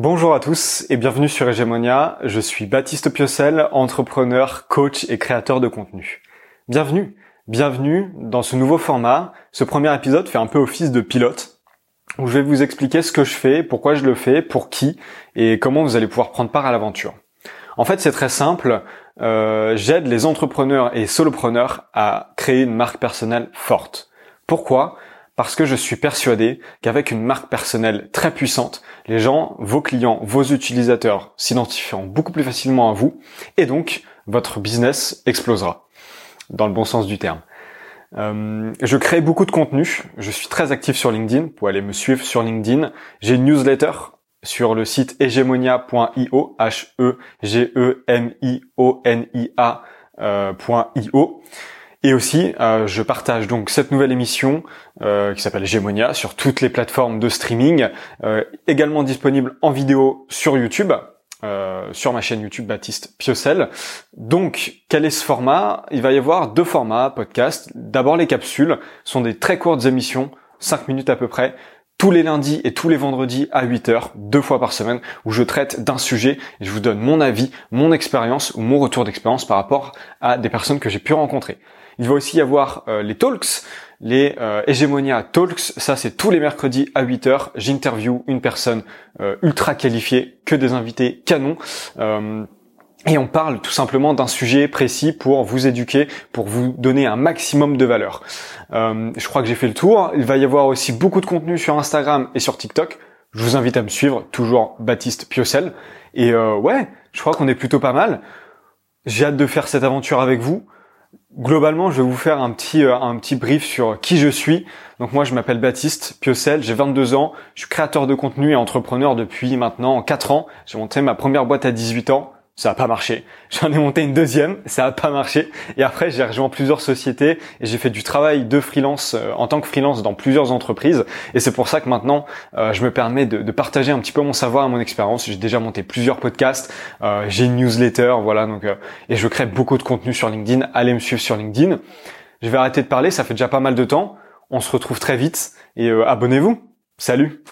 Bonjour à tous et bienvenue sur Hegemonia. Je suis Baptiste Piocel, entrepreneur, coach et créateur de contenu. Bienvenue, bienvenue dans ce nouveau format. Ce premier épisode fait un peu office de pilote où je vais vous expliquer ce que je fais, pourquoi je le fais, pour qui et comment vous allez pouvoir prendre part à l'aventure. En fait, c'est très simple. Euh, J'aide les entrepreneurs et solopreneurs à créer une marque personnelle forte. Pourquoi? Parce que je suis persuadé qu'avec une marque personnelle très puissante, les gens, vos clients, vos utilisateurs s'identifieront beaucoup plus facilement à vous et donc votre business explosera, dans le bon sens du terme. Euh, je crée beaucoup de contenu, je suis très actif sur LinkedIn, vous pouvez aller me suivre sur LinkedIn. J'ai une newsletter sur le site hegemonia.io, H-E-G-E-M-I-O-N-I-A.io. Et aussi, euh, je partage donc cette nouvelle émission euh, qui s'appelle Gémonia sur toutes les plateformes de streaming, euh, également disponible en vidéo sur YouTube. sur ma chaîne YouTube Baptiste Piocel. Donc, quel est ce format? Il va y avoir deux formats podcast. D'abord, les capsules sont des très courtes émissions, 5 minutes à peu près, tous les lundis et tous les vendredis à 8 heures, deux fois par semaine, où je traite d'un sujet et je vous donne mon avis, mon expérience ou mon retour d'expérience par rapport à des personnes que j'ai pu rencontrer. Il va aussi y avoir euh, les talks, les euh, Talks. Ça, c'est tous les mercredis à 8 heures. J'interview une personne euh, ultra qualifiée, que des invités canons. Et on parle tout simplement d'un sujet précis pour vous éduquer, pour vous donner un maximum de valeur. je crois que j'ai fait le tour. Il va y avoir aussi beaucoup de contenu sur Instagram et sur TikTok. Je vous invite à me suivre, toujours Baptiste Piocel. Et ouais, je crois qu'on est plutôt pas mal. J'ai hâte de faire cette aventure avec vous. Globalement, je vais vous faire un petit euh, un petit brief sur qui je suis. Donc moi, je m'appelle Baptiste Piocel, j'ai 22 ans, je suis créateur de contenu et entrepreneur depuis maintenant 4 ans. J'ai monté ma première boîte à 18 ans ça a pas marché. J'en ai monté une deuxième, ça a pas marché. Et après, j'ai rejoint plusieurs sociétés et j'ai fait du travail de freelance euh, en tant que freelance dans plusieurs entreprises. Et c'est pour ça que maintenant, euh, je me permets de, de, partager un petit peu mon savoir et mon expérience. J'ai déjà monté plusieurs podcasts, euh, j'ai une newsletter, voilà. Donc, et je crée beaucoup de contenu sur LinkedIn. Allez me suivre sur LinkedIn. Je vais arrêter de parler, ça fait déjà pas mal de temps. On se retrouve très vite et abonnez-vous. Salut